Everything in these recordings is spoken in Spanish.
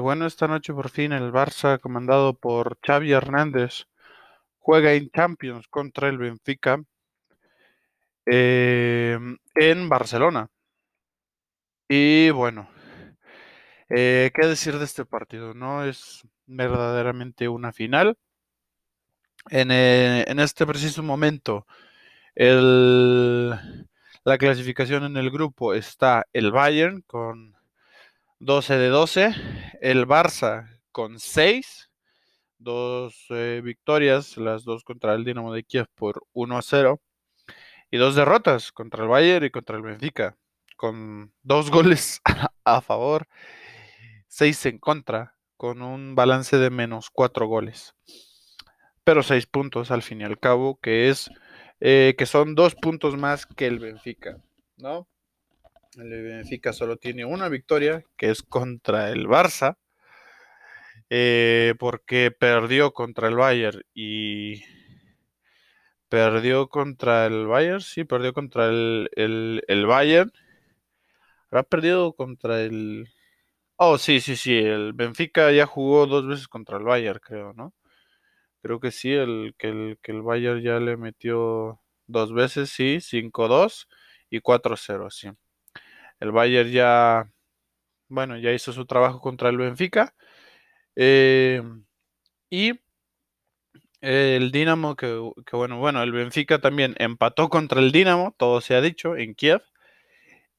Bueno, esta noche por fin el Barça, comandado por Xavi Hernández, juega en Champions contra el Benfica em, en Barcelona. Y bueno, eh, ¿qué decir de este partido? No es verdaderamente una final. En, eh, en este preciso momento, el, la clasificación en el grupo está el Bayern con 12 de 12, el Barça con 6, dos eh, victorias, las dos contra el Dinamo de Kiev por 1 a 0, y dos derrotas contra el Bayern y contra el Benfica, con dos goles a favor, seis en contra, con un balance de menos cuatro goles. Pero seis puntos al fin y al cabo, que es eh, que son dos puntos más que el Benfica, ¿no? El Benfica solo tiene una victoria, que es contra el Barça, eh, porque perdió contra el Bayern y perdió contra el Bayern, sí, perdió contra el, el, el Bayern. ha perdido contra el... Oh, sí, sí, sí, el Benfica ya jugó dos veces contra el Bayern, creo, ¿no? Creo que sí, el que el, que el Bayern ya le metió dos veces, sí, 5-2 y 4-0, sí. El Bayern ya, bueno, ya hizo su trabajo contra el Benfica. Eh, y el Dinamo, que, bueno, bueno, el Benfica también empató contra el Dinamo, todo se ha dicho, en Kiev.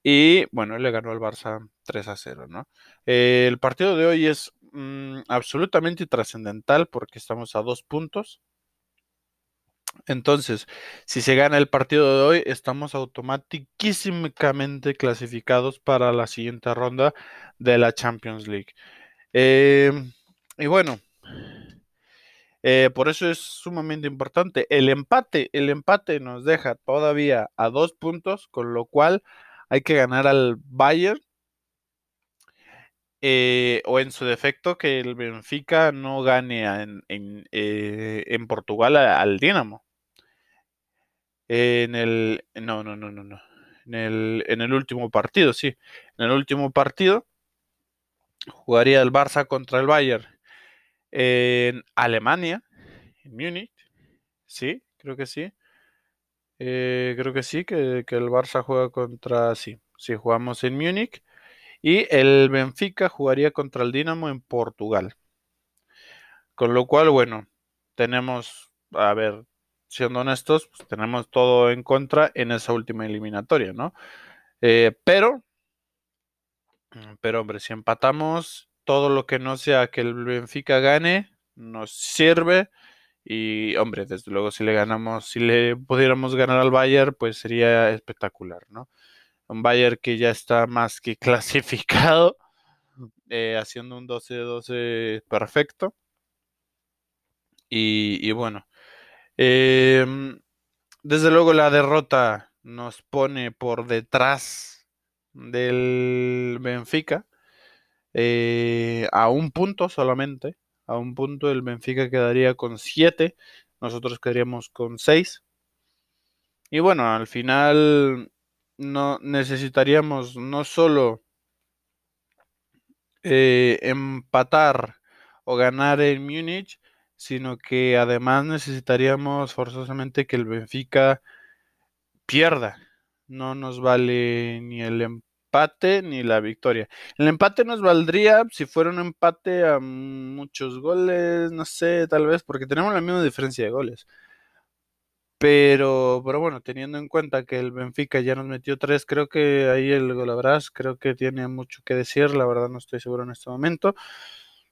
Y bueno, le ganó al Barça 3 a 0, ¿no? Eh, el partido de hoy es mm, absolutamente trascendental porque estamos a dos puntos entonces, si se gana el partido de hoy, estamos automáticamente clasificados para la siguiente ronda de la Champions League. Em, y bueno, eh, por eso es sumamente importante. El empate, el empate nos deja todavía a dos puntos, con lo cual hay que ganar al Bayern. Eh, o en su defecto que el Benfica no gane en, en, eh, en Portugal al Dinamo. En el. No, no, no, no, no. En el, en el último partido, sí. En el último partido jugaría el Barça contra el Bayern en Alemania, en Múnich. Sí, creo que sí. Eh, creo que sí, que, que, el Barça juega contra. Sí, sí, jugamos en Múnich. Y el Benfica jugaría contra el Dinamo en Portugal. Con lo cual, bueno, tenemos. A ver, siendo honestos, pues, tenemos todo en contra en esa última eliminatoria, ¿no? Eh, pero, pero hombre, si empatamos, todo lo que no sea que el Benfica gane, nos sirve. Y hombre, desde luego si le ganamos, si le pudiéramos ganar al Bayern, pues sería espectacular, ¿no? Un Bayern que ya está más que clasificado, eh, haciendo un 12-12 perfecto. Y, y bueno, Em, desde luego la derrota nos pone por detrás del Benfica eh, a un punto solamente. A un punto el Benfica quedaría con 7, nosotros quedaríamos con 6. Y bueno, al final no necesitaríamos no solo eh, empatar o ganar en Múnich, sino que además necesitaríamos forzosamente que el Benfica pierda. No nos vale ni el empate ni la victoria. El empate nos valdría si fuera un empate a muchos goles, no sé, tal vez, porque tenemos la misma diferencia de goles. Pero, pero bueno, teniendo en cuenta que el Benfica ya nos metió tres, creo que ahí el Golabras creo que tiene mucho que decir, la verdad no estoy seguro en este momento.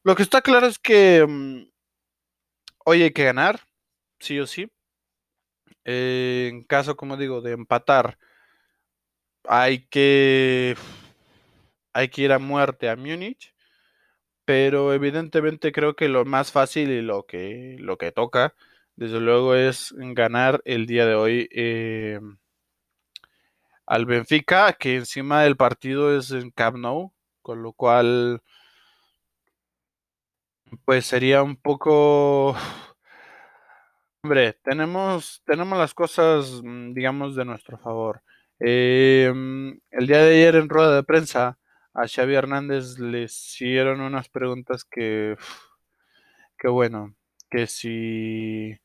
Lo que está claro es que mm, Hoy hay que ganar, sí o sí. Eh, en caso, como digo, de empatar, hay que, hay que ir a muerte a Múnich. Pero evidentemente creo que lo más fácil y lo que, lo que toca, desde luego, es ganar el día de hoy eh, al Benfica, que encima del partido es en Camp Nou, con lo cual pues sería un poco... Hombre, tenemos, tenemos las cosas, mm, digamos, de nuestro favor. Em, el día de ayer en rueda de prensa a Xavi Hernández le hicieron unas preguntas que, que bueno, que si,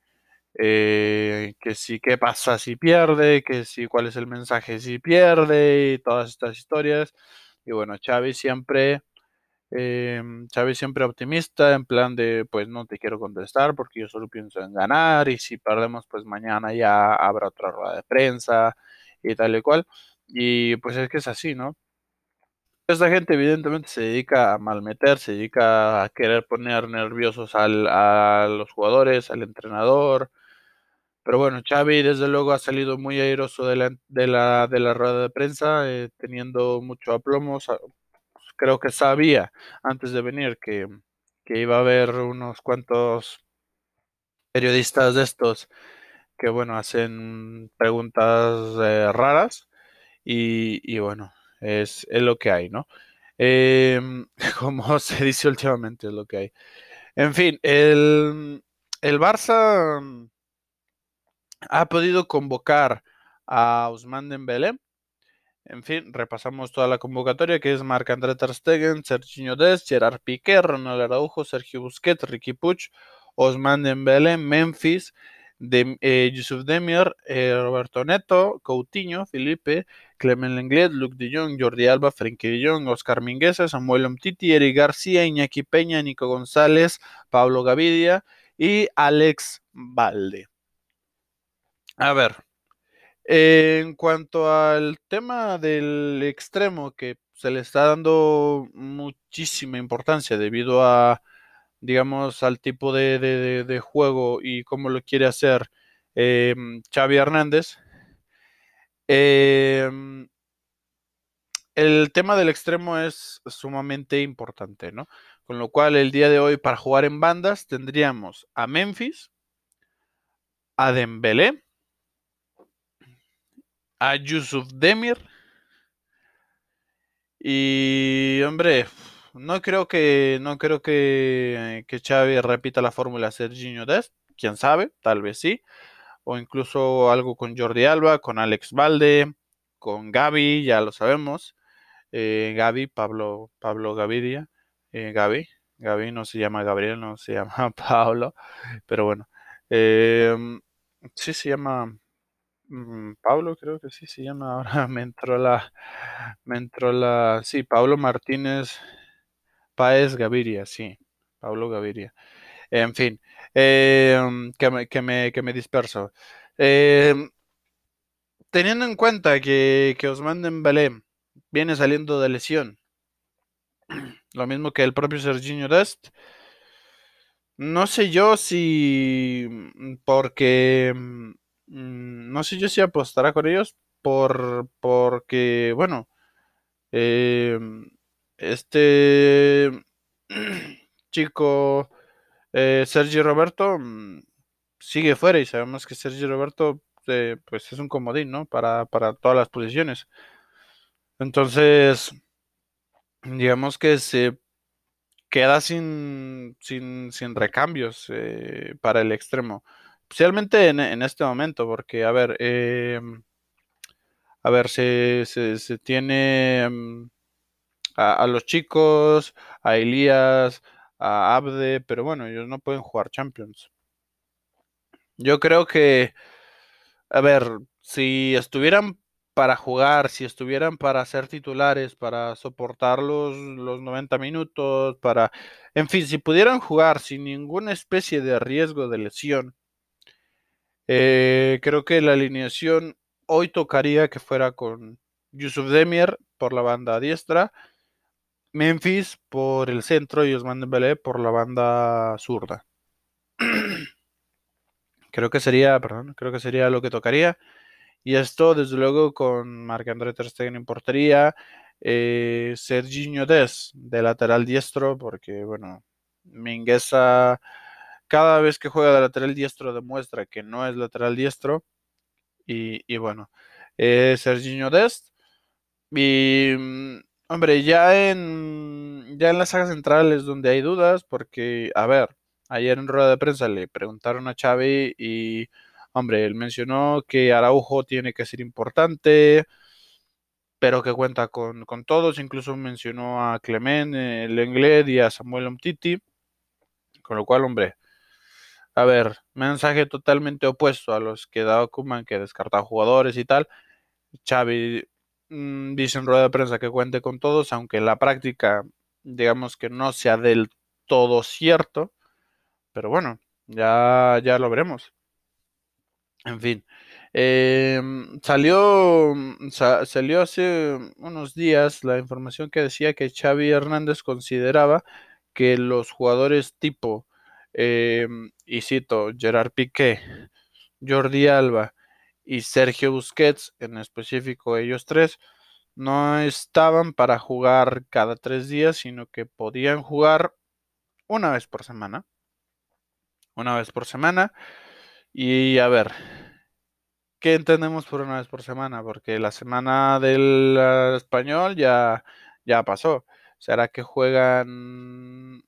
eh, que si, qué pasa si pierde, que si, cuál es el mensaje si pierde y todas estas historias. Y bueno, Xavi siempre eh, Xavi siempre optimista, en plan de, pues no te quiero contestar porque yo solo pienso en ganar y si perdemos, pues mañana ya habrá otra rueda de prensa y tal y cual. Y pues es que es así, ¿no? Esta gente evidentemente se dedica a malmeter, se dedica a querer poner nerviosos al, a los jugadores, al entrenador. Pero bueno, Xavi desde luego ha salido muy airoso de la, de la, de la rueda de prensa, eh, teniendo mucho aplomo, creo que sabía antes de venir que, iba a haber unos cuantos periodistas de estos que, bueno, hacen preguntas eh, raras y, bueno, es, lo que hay, ¿no? Em, como se dice últimamente, es lo que hay. En fin, el, el Barça ha podido convocar a Ousmane Dembélé en fin, repasamos toda la convocatoria que es Marc-André Ter Stegen, Serginho Dest, Gerard Piqué, Ronald Araujo, Sergio Busquets, Ricky Puch, Osman Dembélé, Memphis, de, eh, Yusuf Demir, eh, Roberto Neto, Coutinho, Felipe, Clement Lenglet, Luc de Jordi Alba, Frenkie de Jong, Oscar Mingueza, Samuel Omtiti, Eric García, Iñaki Peña, Nico González, Pablo Gavidia y Alex Valde. A ver, en cuanto al tema del extremo, que se le está dando muchísima importancia debido a, digamos, al tipo de, juego y cómo lo quiere hacer em, Xavi Hernández. Em, el tema del extremo es sumamente importante, ¿no? Con lo cual, el día de hoy, para jugar en bandas, tendríamos a Memphis, a Dembélé, a Yusuf Demir. Y hombre, no creo que no creo que, que Xavi repita la fórmula Serginho Dest, quién sabe, tal vez sí, o incluso algo con Jordi Alba, con Alex Valde, con Gaby, ya lo sabemos, eh, Gaby, Pablo, Pablo Gavidia, eh, Gaby, Gaby no se llama Gabriel, no se llama Pablo, pero bueno, eh, sí se llama Pablo, creo que sí se llama ahora, me entró la, me entró la, sí, Pablo Martínez Páez Gaviria, sí, Pablo Gaviria. En fin, em, que, me, que, me, que me disperso. Em, teniendo en cuenta que, que Osman Dembélé viene saliendo de lesión, lo mismo que el propio Serginho Dest, no sé yo si mm, porque mm, no sé yo si apostará con ellos por porque, bueno, em, este chico eh, Sergi Roberto mm, sigue fuera y sabemos que Sergi Roberto eh, pues es un comodín, ¿no? Para, para todas las posiciones. Entonces, digamos que se queda sin, sin, sin recambios eh, para el extremo. Especialmente en, este momento, porque, a ver, em, a ver, se, se, tiene em, a, los chicos, a Elías, a Abde, pero bueno, ellos no pueden jugar Champions. Yo creo que, a ver, si estuvieran para jugar, si estuvieran para ser titulares, para soportar los, los 90 minutos, para, en fin, si pudieran jugar sin ninguna especie de riesgo de lesión, eh, creo que la alineación hoy tocaría que fuera con Yusuf Demir por la banda diestra, Memphis por el centro y Osman Dembélé por la banda zurda. creo que sería, perdón, creo que sería lo que tocaría. Y esto, desde luego, con Marc-André Ter Stegen en portería, eh, Serginho Des de lateral diestro, porque, bueno, Mingueza cada vez que juega de lateral diestro demuestra que no es lateral diestro. Y, bueno, eh, Serginho Dest. Y, mm, hombre, ya en, ya en las sagas centrales donde hay dudas, porque, a ver, ayer en rueda de prensa le preguntaron a Xavi y, hombre, él mencionó que Araujo tiene que ser importante. pero que cuenta con, todos, incluso mencionó a Clement, Lenglet y a Samuel Omtiti, con lo cual, hombre, a ver, mensaje totalmente opuesto a los que da Kuman, que descarta jugadores y tal. Xavi mm, dice en rueda de prensa que cuente con todos, aunque en la práctica, digamos que no sea del todo cierto, pero bueno, ya, ya lo veremos. En fin, em, salió, salió hace unos días la información que decía que Xavi Hernández consideraba que los jugadores tipo, em, y cito, Gerard Piqué, Jordi Alba y Sergio Busquets, en específico ellos tres, no estaban para jugar cada tres días, sino que podían jugar una vez por semana. Una vez por semana. Y a ver, ¿qué entendemos por una vez por semana? Porque la semana del ah, español ya, ya pasó. ¿Será que juegan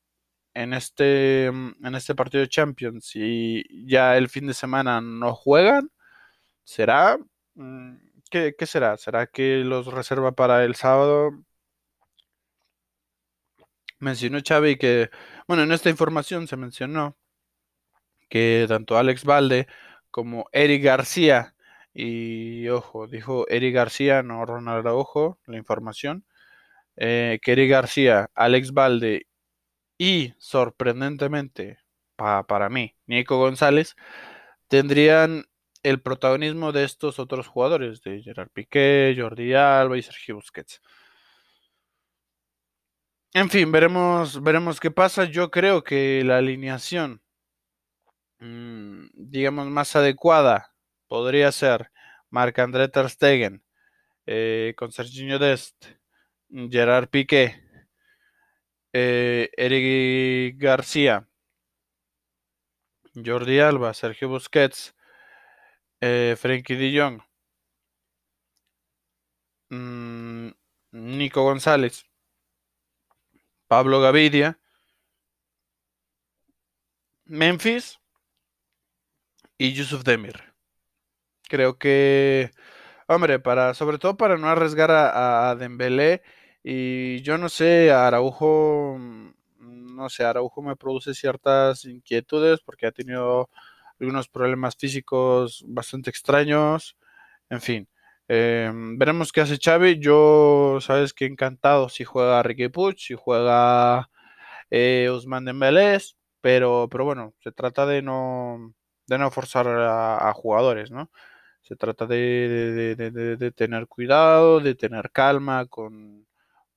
en este, en este partido de Champions y ya el fin de semana no juegan? ¿Será? Mm, ¿Qué, qué será? ¿Será que los reserva para el sábado? Mencionó Xavi que, bueno, en esta información se mencionó que tanto Alex Valde como Eric García, y ojo, dijo Eric García, no Ronald Araujo, la información, eh, que Eric García, Alex Valde y sorprendentemente para mí, Nico González, tendrían el protagonismo de estos otros jugadores, de Gerard Piqué, Jordi Alba y Sergio Busquets. En fin, veremos, veremos qué pasa. Yo creo que la alineación, mm, digamos, más adecuada podría ser Marc-André Ter Stegen eh, con Serginho Dest, Gerard Piqué, Eric García, Jordi Alba, Sergio Busquets, eh, Frenkie de Jong, mm, Nico González, Pablo Gavidia, Memphis. Y Yusuf Demir. Creo que, hombre, para, sobre todo para no arriesgar a, a Dembélé y yo no sé, Araujo, mm, no sé, Araujo me produce ciertas inquietudes porque ha tenido algunos problemas físicos bastante extraños, en fin. Em, veremos qué hace Xavi. Yo, sabes que encantado si juega Ricky Puig, si juega eh, Usman Dembélé, pero, pero bueno, se trata de no, de no forzar a, jugadores, ¿no? Se trata de, de, tener cuidado, de tener calma con,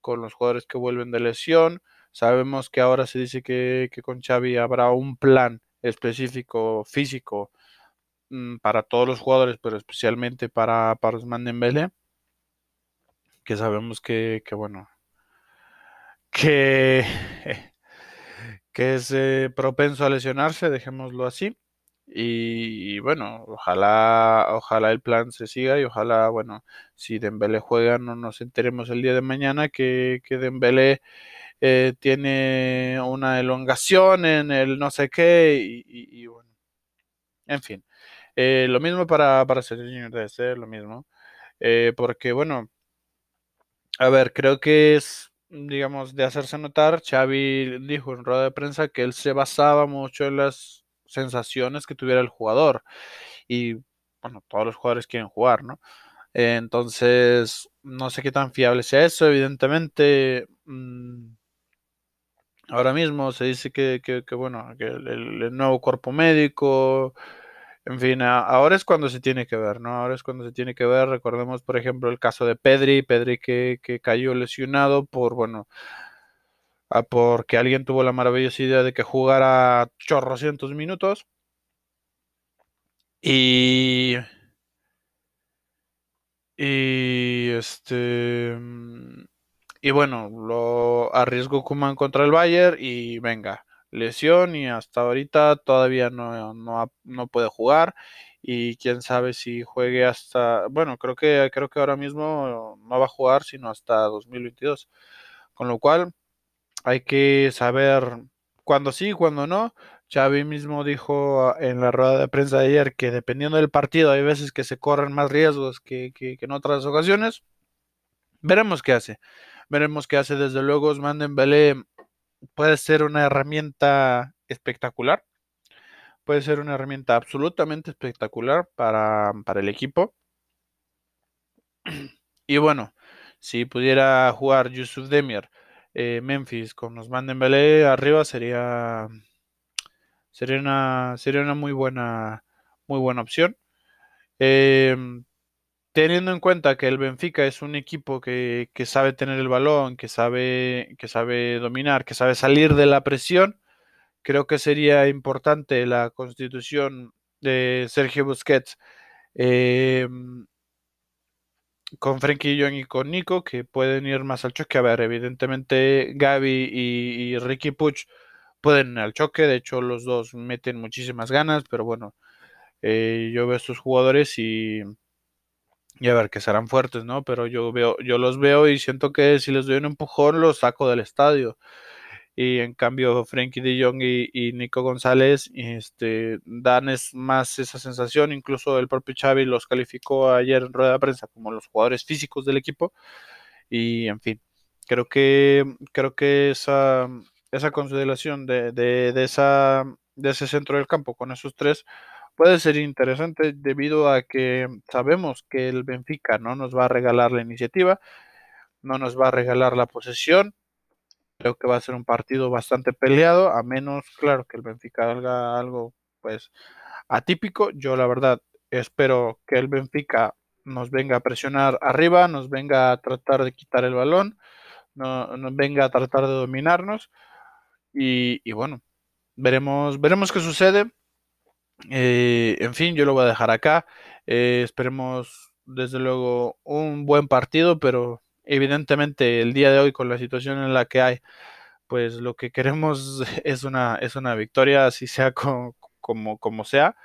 con, los jugadores que vuelven de lesión. Sabemos que ahora se dice que, que con Xavi habrá un plan específico físico mm, para todos los jugadores, pero especialmente para, para Usman Dembélé, que sabemos que, que bueno, que, que es eh, propenso a lesionarse, dejémoslo así. Y, bueno, ojalá, ojalá el plan se siga y ojalá, bueno, si Dembélé juega no nos enteremos el día de mañana que, que Dembélé eh, tiene una elongación en el no sé qué y, bueno, en fin. Eh, lo mismo para, para Sergio ser lo mismo. Eh, porque bueno, a ver, creo que es, digamos, de hacerse notar, Xavi dijo en rueda de prensa que él se basaba mucho en las sensaciones que tuviera el jugador. Y bueno, todos los jugadores quieren jugar, ¿no? entonces, no sé qué tan fiable sea eso, evidentemente. Mm, Ahora mismo se dice que, bueno, que el, nuevo cuerpo médico, en fin, ahora es cuando se tiene que ver, ¿no? Ahora es cuando se tiene que ver. Recordemos, por ejemplo, el caso de Pedri, Pedri que, cayó lesionado por, bueno, porque alguien tuvo la maravillosa idea de que jugara chorrocientos minutos. Y. Y este. Y bueno, lo arriesgó Kuman contra el Bayern y venga, lesión y hasta ahorita todavía no, no, puede jugar y quién sabe si juegue hasta, bueno, creo que creo que ahora mismo no va a jugar sino hasta 2022. Con lo cual hay que saber cuándo sí, cuándo no. Xavi mismo dijo en la rueda de prensa de ayer que dependiendo del partido hay veces que se corren más riesgos que, que en otras ocasiones. veremos qué hace. Veremos qué hace. Desde luego, Osman Dembélé puede ser una herramienta espectacular. Puede ser una herramienta absolutamente espectacular para, para el equipo. Y bueno, si pudiera jugar Yusuf Demir, eh, Memphis con Osman Dembélé arriba sería sería una sería una muy buena muy buena opción. Em, teniendo en cuenta que el Benfica es un equipo que, que, sabe tener el balón, que sabe, que sabe dominar, que sabe salir de la presión, creo que sería importante la constitución de Sergio Busquets eh, con Frenkie Jong y con Nico, que pueden ir más al choque. A ver, evidentemente Gaby y, y Ricky Puch pueden ir al choque, de hecho los dos meten muchísimas ganas, pero bueno, eh, yo veo a estos jugadores y, y a ver que serán fuertes, ¿no? Pero yo veo, yo los veo y siento que si les doy un empujón los saco del estadio. Y en cambio Frankie de Jong y, Nico González este, dan es más esa sensación. Incluso el propio Xavi los calificó ayer en rueda de prensa como los jugadores físicos del equipo. Y en fin, creo que creo que esa, esa consideración de, de, de, esa, de ese centro del campo con esos tres puede ser interesante debido a que sabemos que el Benfica no nos va a regalar la iniciativa, no nos va a regalar la posesión. Creo que va a ser un partido bastante peleado, a menos, claro, que el Benfica haga algo, pues, atípico. Yo, la verdad, espero que el Benfica nos venga a presionar arriba, nos venga a tratar de quitar el balón, no, nos venga a tratar de dominarnos. Y, bueno, veremos, veremos qué sucede. Eh, en fin, yo lo voy a dejar acá. Eh, esperemos, desde luego, un buen partido, pero evidentemente el día de hoy, con la situación en la que hay, pues lo que queremos es una, es una victoria, así sea como, como, sea.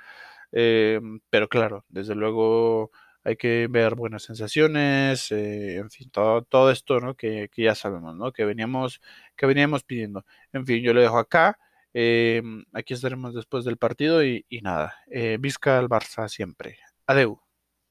Eh, pero claro, desde luego hay que ver buenas sensaciones, eh, en fin, todo, todo esto ¿no? que, que, ya sabemos, ¿no? que, veníamos, que veníamos pidiendo. En fin, yo lo dejo acá. Eh, aquí estaremos después del partido y, y nada, Vizca al Barça siempre. Adeu.